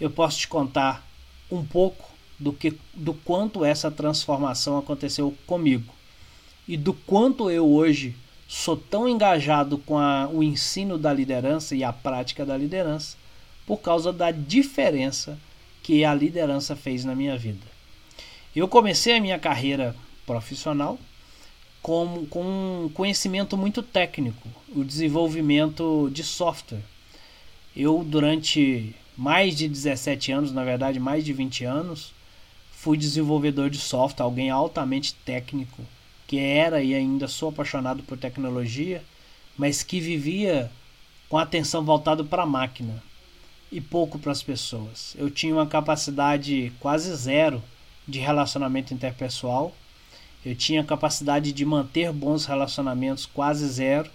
eu posso te contar um pouco do que do quanto essa transformação aconteceu comigo e do quanto eu hoje sou tão engajado com a, o ensino da liderança e a prática da liderança por causa da diferença que a liderança fez na minha vida. Eu comecei a minha carreira profissional com, com um conhecimento muito técnico, o desenvolvimento de software. Eu, durante mais de 17 anos, na verdade, mais de 20 anos, fui desenvolvedor de software, alguém altamente técnico, que era e ainda sou apaixonado por tecnologia, mas que vivia com atenção voltada para a máquina e pouco para as pessoas. Eu tinha uma capacidade quase zero de relacionamento interpessoal. Eu tinha capacidade de manter bons relacionamentos quase zero.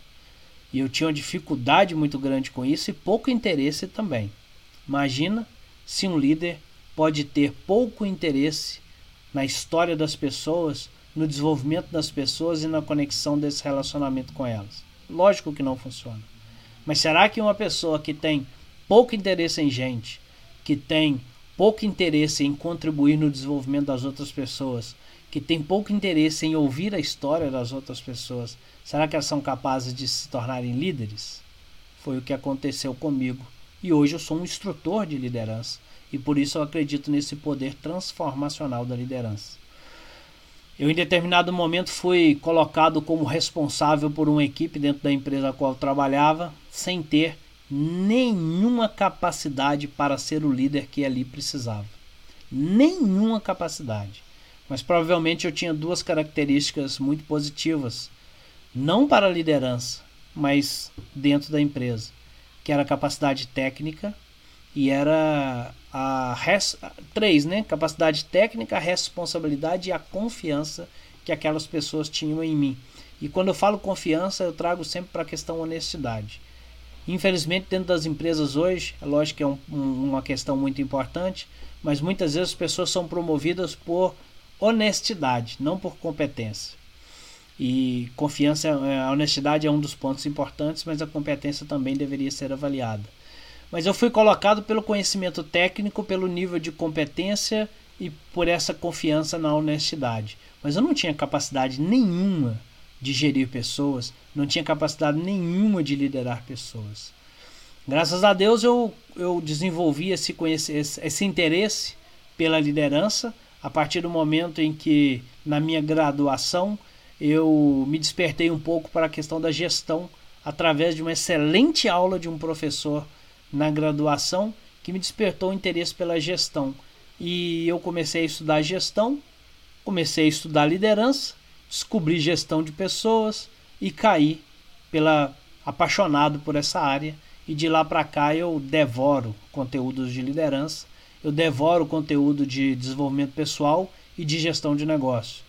E eu tinha uma dificuldade muito grande com isso e pouco interesse também. Imagina se um líder pode ter pouco interesse na história das pessoas, no desenvolvimento das pessoas e na conexão desse relacionamento com elas. Lógico que não funciona. Mas será que uma pessoa que tem pouco interesse em gente, que tem pouco interesse em contribuir no desenvolvimento das outras pessoas, que tem pouco interesse em ouvir a história das outras pessoas, será que elas são capazes de se tornarem líderes? Foi o que aconteceu comigo. E hoje eu sou um instrutor de liderança e por isso eu acredito nesse poder transformacional da liderança. Eu, em determinado momento, fui colocado como responsável por uma equipe dentro da empresa a qual trabalhava, sem ter nenhuma capacidade para ser o líder que ali precisava. Nenhuma capacidade. Mas provavelmente eu tinha duas características muito positivas, não para a liderança, mas dentro da empresa, que era a capacidade técnica e era a res, três, né? Capacidade técnica, a responsabilidade e a confiança que aquelas pessoas tinham em mim. E quando eu falo confiança, eu trago sempre para a questão honestidade. Infelizmente, dentro das empresas hoje, é lógico que é um, um, uma questão muito importante, mas muitas vezes as pessoas são promovidas por honestidade, não por competência. E confiança, é, a honestidade é um dos pontos importantes, mas a competência também deveria ser avaliada. Mas eu fui colocado pelo conhecimento técnico, pelo nível de competência e por essa confiança na honestidade. Mas eu não tinha capacidade nenhuma de gerir pessoas, não tinha capacidade nenhuma de liderar pessoas. Graças a Deus eu, eu desenvolvi esse, esse, esse interesse pela liderança a partir do momento em que, na minha graduação, eu me despertei um pouco para a questão da gestão através de uma excelente aula de um professor na graduação que me despertou o interesse pela gestão. E eu comecei a estudar gestão, comecei a estudar liderança descobri gestão de pessoas e caí pela apaixonado por essa área e de lá para cá eu devoro conteúdos de liderança, eu devoro conteúdo de desenvolvimento pessoal e de gestão de negócio.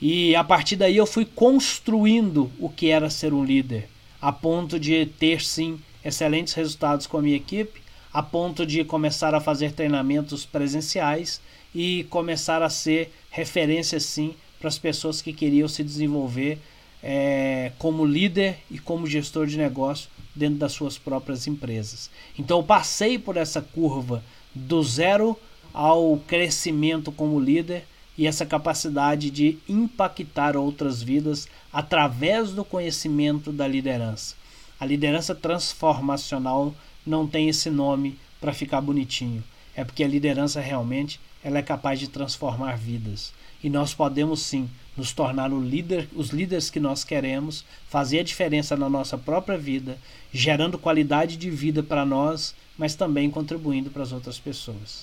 E a partir daí eu fui construindo o que era ser um líder, a ponto de ter sim excelentes resultados com a minha equipe, a ponto de começar a fazer treinamentos presenciais e começar a ser referência sim para as pessoas que queriam se desenvolver é, como líder e como gestor de negócio dentro das suas próprias empresas. Então eu passei por essa curva do zero ao crescimento como líder e essa capacidade de impactar outras vidas através do conhecimento da liderança. A liderança transformacional não tem esse nome para ficar bonitinho. É porque a liderança realmente ela é capaz de transformar vidas e nós podemos sim nos tornar líder, os líderes que nós queremos, fazer a diferença na nossa própria vida, gerando qualidade de vida para nós, mas também contribuindo para as outras pessoas.